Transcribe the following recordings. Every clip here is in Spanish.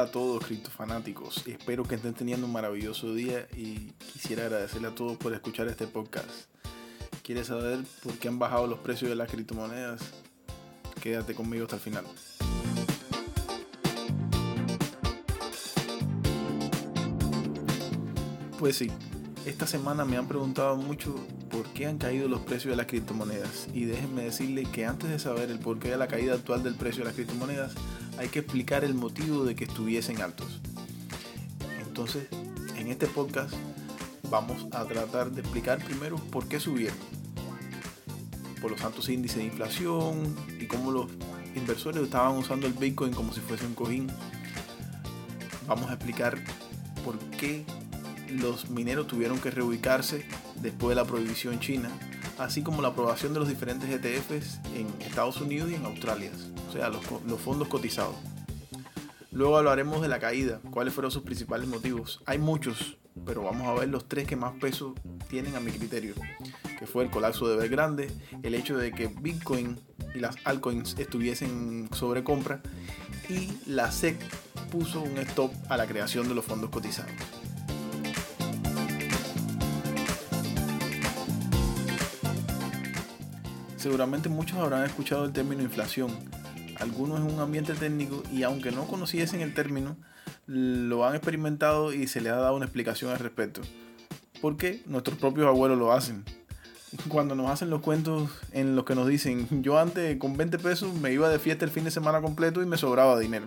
A todos criptofanáticos, espero que estén teniendo un maravilloso día y quisiera agradecerle a todos por escuchar este podcast. ¿Quieres saber por qué han bajado los precios de las criptomonedas? Quédate conmigo hasta el final. Pues sí, esta semana me han preguntado mucho por qué han caído los precios de las criptomonedas y déjenme decirle que antes de saber el porqué de la caída actual del precio de las criptomonedas hay que explicar el motivo de que estuviesen altos. Entonces, en este podcast vamos a tratar de explicar primero por qué subieron. Por los altos índices de inflación y cómo los inversores estaban usando el Bitcoin como si fuese un cojín. Vamos a explicar por qué los mineros tuvieron que reubicarse después de la prohibición china, así como la aprobación de los diferentes ETFs en Estados Unidos y en Australia, o sea, los, fondos cotizados. Luego hablaremos de la caída, cuáles fueron sus principales motivos. Hay muchos, pero vamos a ver los tres que más peso tienen a mi criterio, que fue el colapso de Evergrande, el hecho de que Bitcoin y las altcoins estuviesen sobre compra y la SEC puso un stop a la creación de los fondos cotizados. Seguramente muchos habrán escuchado el término inflación. Algunos en un ambiente técnico y aunque no conociesen el término, lo han experimentado y se les ha dado una explicación al respecto. Porque nuestros propios abuelos lo hacen. Cuando nos hacen los cuentos en los que nos dicen, yo antes con 20 pesos me iba de fiesta el fin de semana completo y me sobraba dinero.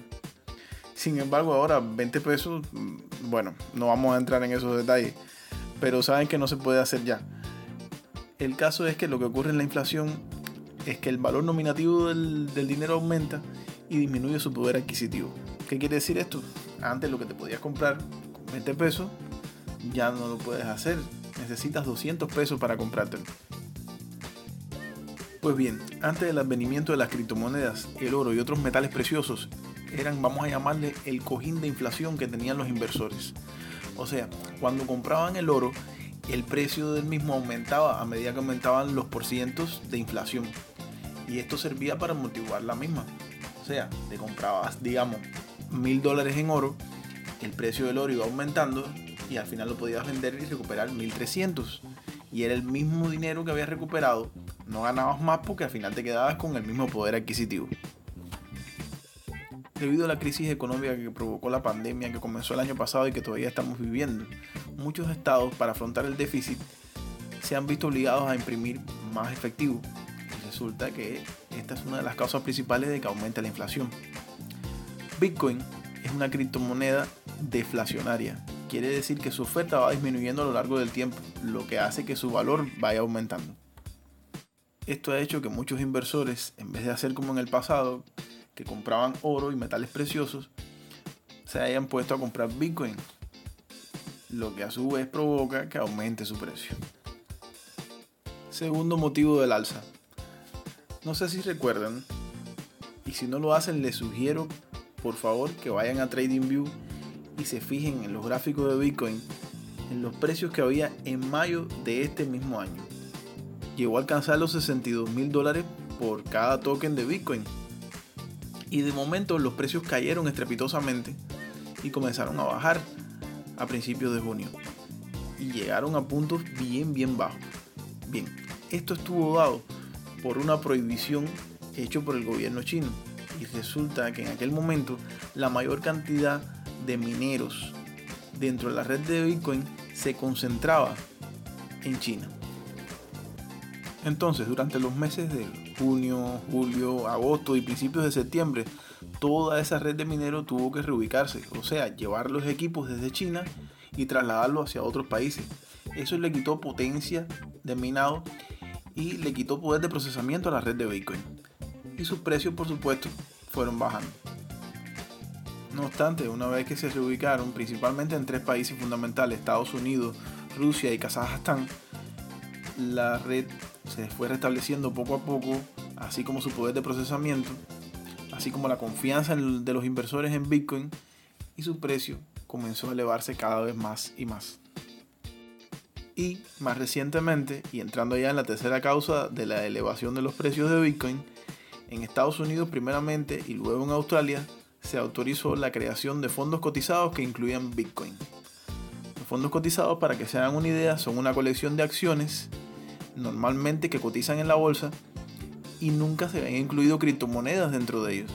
Sin embargo, ahora 20 pesos, mm, bueno, no vamos a entrar en esos detalles, pero saben que no se puede hacer ya. El caso es que lo que ocurre en la inflación es que el valor nominativo del, dinero aumenta y disminuye su poder adquisitivo. ¿Qué quiere decir esto? Antes lo que te podías comprar con 20 pesos, ya no lo puedes hacer. Necesitas 200 pesos para comprártelo. Pues bien, antes del advenimiento de las criptomonedas, el oro y otros metales preciosos eran, vamos a llamarle, el cojín de inflación que tenían los inversores. O sea, cuando compraban el oro, el precio del mismo aumentaba a medida que aumentaban los porcientos de inflación. Y esto servía para motivar la misma. O sea, te comprabas, digamos, mil dólares en oro, el precio del oro iba aumentando y al final lo podías vender y recuperar 1300. Y era el mismo dinero que habías recuperado, no ganabas más porque al final te quedabas con el mismo poder adquisitivo. Debido a la crisis económica que provocó la pandemia que comenzó el año pasado y que todavía estamos viviendo, muchos estados para afrontar el déficit se han visto obligados a imprimir más efectivo. Resulta que esta es una de las causas principales de que aumente la inflación. Bitcoin es una criptomoneda deflacionaria. Quiere decir que su oferta va disminuyendo a lo largo del tiempo, lo que hace que su valor vaya aumentando. Esto ha hecho que muchos inversores, en vez de hacer como en el pasado, que compraban oro y metales preciosos se hayan puesto a comprar Bitcoin, lo que a su vez provoca que aumente su precio. Segundo motivo del alza. No sé si recuerdan, y si no lo hacen les sugiero por favor que vayan a TradingView y se fijen en los gráficos de Bitcoin en los precios que había en mayo de este mismo año. Llegó a alcanzar los 62 mil dólares por cada token de Bitcoin y de momento los precios cayeron estrepitosamente y comenzaron a bajar a principios de junio y llegaron a puntos bien bien bajos. Bien, esto estuvo dado por una prohibición hecha por el gobierno chino y resulta que en aquel momento la mayor cantidad de mineros dentro de la red de Bitcoin se concentraba en China. Entonces, durante los meses de junio, julio, agosto y principios de septiembre, toda esa red de mineros tuvo que reubicarse, o sea, llevar los equipos desde China y trasladarlos hacia otros países. Eso le quitó potencia de minado y le quitó poder de procesamiento a la red de Bitcoin. Y sus precios, por supuesto, fueron bajando. No obstante, una vez que se reubicaron, principalmente en tres países fundamentales, Estados Unidos, Rusia y Kazajstán, la red se fue restableciendo poco a poco, así como su poder de procesamiento, así como la confianza de los inversores en Bitcoin y su precio comenzó a elevarse cada vez más y más. Y más recientemente, y entrando ya en la tercera causa de la elevación de los precios de Bitcoin, en Estados Unidos primeramente y luego en Australia se autorizó la creación de fondos cotizados que incluían Bitcoin. Los fondos cotizados, para que se hagan una idea, son una colección de acciones normalmente que cotizan en la bolsa y nunca se habían incluido criptomonedas dentro de ellos.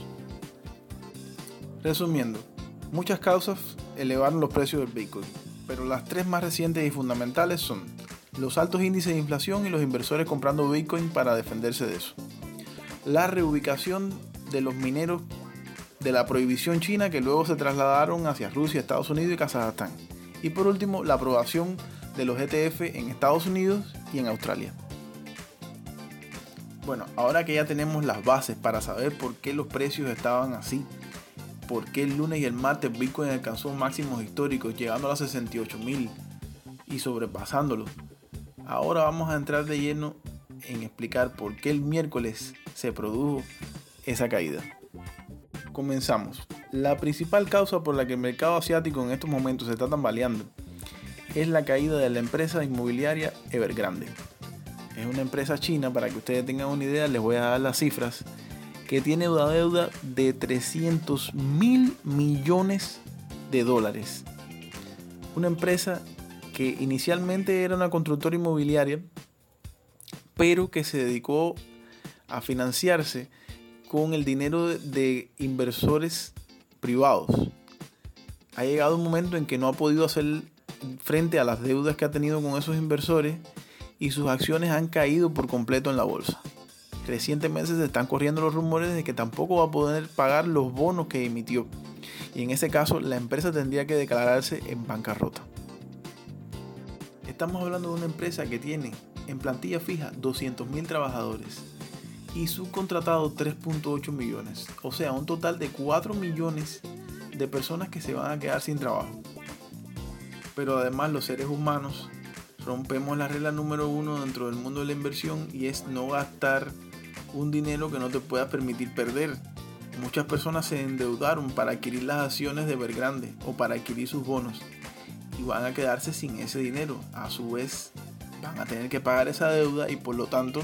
Resumiendo, muchas causas elevaron los precios del Bitcoin, pero las tres más recientes y fundamentales son los altos índices de inflación y los inversores comprando Bitcoin para defenderse de eso. La reubicación de los mineros de la prohibición china que luego se trasladaron hacia Rusia, Estados Unidos y Kazajstán. Y por último, la aprobación de los ETF en Estados Unidos y en Australia. Bueno, ahora que ya tenemos las bases para saber por qué los precios estaban así, por qué el lunes y el martes Bitcoin alcanzó máximos históricos llegando a los 68 mil y sobrepasándolos, ahora vamos a entrar de lleno en explicar por qué el miércoles se produjo esa caída. Comenzamos. La principal causa por la que el mercado asiático en estos momentos se está tambaleando es la caída de la empresa inmobiliaria Evergrande. Es una empresa china, para que ustedes tengan una idea, les voy a dar las cifras, que tiene una deuda de 300 mil millones de dólares. Una empresa que inicialmente era una constructora inmobiliaria, pero que se dedicó a financiarse con el dinero de inversores privados. Ha llegado un momento en que no ha podido hacer frente a las deudas que ha tenido con esos inversores y sus acciones han caído por completo en la bolsa. Recientemente se están corriendo los rumores de que tampoco va a poder pagar los bonos que emitió y en ese caso la empresa tendría que declararse en bancarrota. Estamos hablando de una empresa que tiene en plantilla fija 200.000 trabajadores y subcontratado 3.8 millones, o sea, un total de 4 millones de personas que se van a quedar sin trabajo. Pero además los seres humanos rompemos la regla número uno dentro del mundo de la inversión y es no gastar un dinero que no te pueda permitir perder. Muchas personas se endeudaron para adquirir las acciones de Evergrande o para adquirir sus bonos y van a quedarse sin ese dinero. A su vez, van a tener que pagar esa deuda y por lo tanto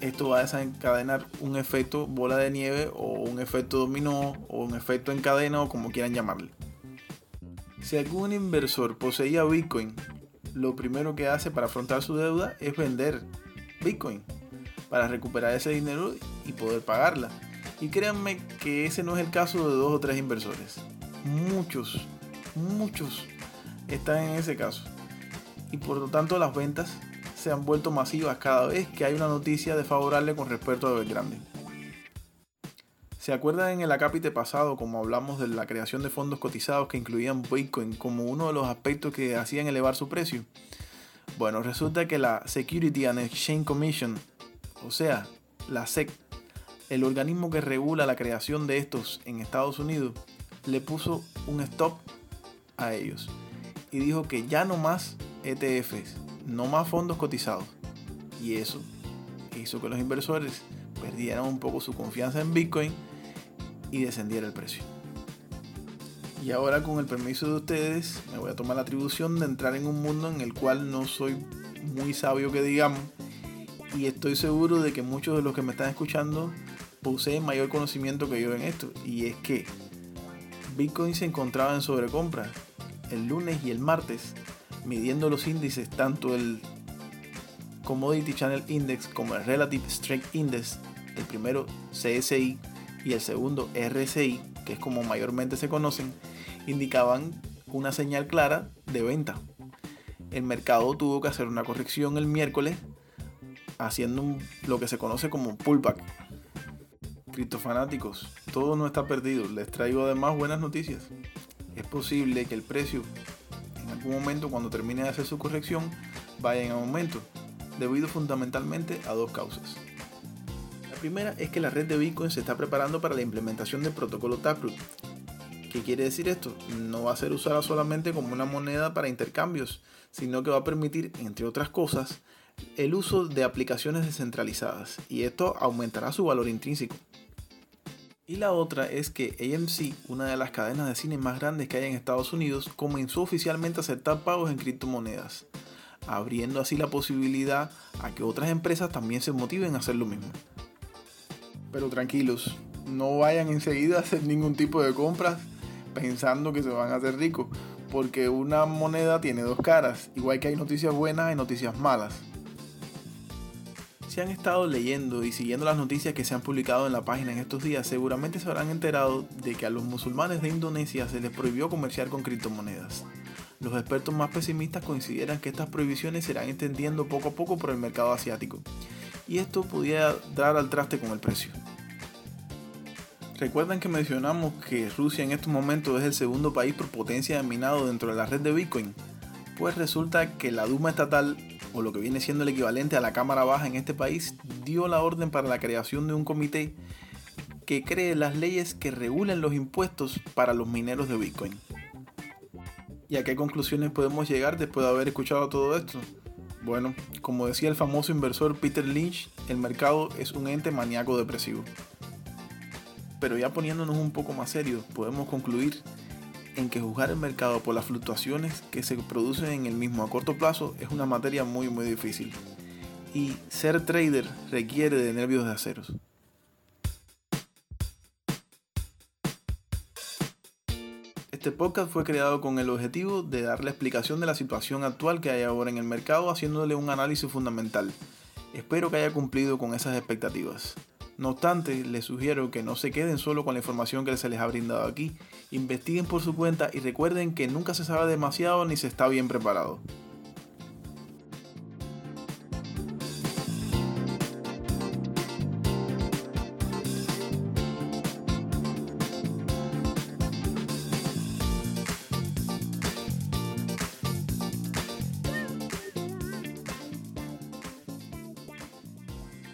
esto va a desencadenar un efecto bola de nieve o un efecto dominó o un efecto en cadena o como quieran llamarle. Si algún inversor poseía Bitcoin, lo primero que hace para afrontar su deuda es vender Bitcoin para recuperar ese dinero y poder pagarla. Y créanme que ese no es el caso de dos o tres inversores. Muchos, muchos están en ese caso. Y por lo tanto las ventas se han vuelto masivas cada vez que hay una noticia desfavorable con respecto a Evergrande. ¿Se acuerdan en el acápite pasado como hablamos de la creación de fondos cotizados que incluían Bitcoin como uno de los aspectos que hacían elevar su precio? Bueno, resulta que la Security and Exchange Commission, o sea, la SEC, el organismo que regula la creación de estos en Estados Unidos, le puso un stop a ellos y dijo que ya no más ETFs, no más fondos cotizados. Y eso hizo que los inversores perdieran un poco su confianza en Bitcoin y descendiera el precio. Y ahora con el permiso de ustedes me voy a tomar la atribución de entrar en un mundo en el cual no soy muy sabio que digamos y estoy seguro de que muchos de los que me están escuchando poseen mayor conocimiento que yo en esto y es que Bitcoin se encontraba en sobrecompra el lunes y el martes midiendo los índices, tanto el Commodity Channel Index como el Relative Strength Index, el primero CSI y el segundo RSI, que es como mayormente se conocen, indicaban una señal clara de venta. El mercado tuvo que hacer una corrección el miércoles, haciendo lo que se conoce como pullback. Criptofanáticos, todo no está perdido. Les traigo además buenas noticias. Es posible que el precio algún momento cuando termine de hacer su corrección vaya en aumento, debido fundamentalmente a dos causas. La primera es que la red de Bitcoin se está preparando para la implementación del protocolo Taproot. ¿Qué quiere decir esto? No va a ser usada solamente como una moneda para intercambios, sino que va a permitir, entre otras cosas, el uso de aplicaciones descentralizadas y esto aumentará su valor intrínseco. Y la otra es que AMC, una de las cadenas de cine más grandes que hay en Estados Unidos, comenzó oficialmente a aceptar pagos en criptomonedas, abriendo así la posibilidad a que otras empresas también se motiven a hacer lo mismo. Pero tranquilos, no vayan enseguida a hacer ningún tipo de compras pensando que se van a hacer ricos, porque una moneda tiene dos caras, igual que hay noticias buenas y noticias malas. Si han estado leyendo y siguiendo las noticias que se han publicado en la página en estos días, seguramente se habrán enterado de que a los musulmanes de Indonesia se les prohibió comerciar con criptomonedas. Los expertos más pesimistas consideran que estas prohibiciones se irán extendiendo poco a poco por el mercado asiático, y esto pudiera dar al traste con el precio. Recuerdan que mencionamos que Rusia en estos momentos es el segundo país por potencia de minado dentro de la red de Bitcoin. Pues resulta que la Duma estatal, o lo que viene siendo el equivalente a la Cámara Baja en este país, dio la orden para la creación de un comité que cree las leyes que regulen los impuestos para los mineros de Bitcoin. ¿Y a qué conclusiones podemos llegar después de haber escuchado todo esto? Bueno, como decía el famoso inversor Peter Lynch, el mercado es un ente maníaco depresivo. Pero ya poniéndonos un poco más serios, podemos concluir en que juzgar el mercado por las fluctuaciones que se producen en el mismo a corto plazo es una materia muy muy difícil. Y ser trader requiere de nervios de aceros. Este podcast fue creado con el objetivo de dar la explicación de la situación actual que hay ahora en el mercado, haciéndole un análisis fundamental. Espero que haya cumplido con esas expectativas. No obstante, les sugiero que no se queden solo con la información que se les ha brindado aquí, investiguen por su cuenta y recuerden que nunca se sabe demasiado ni se está bien preparado.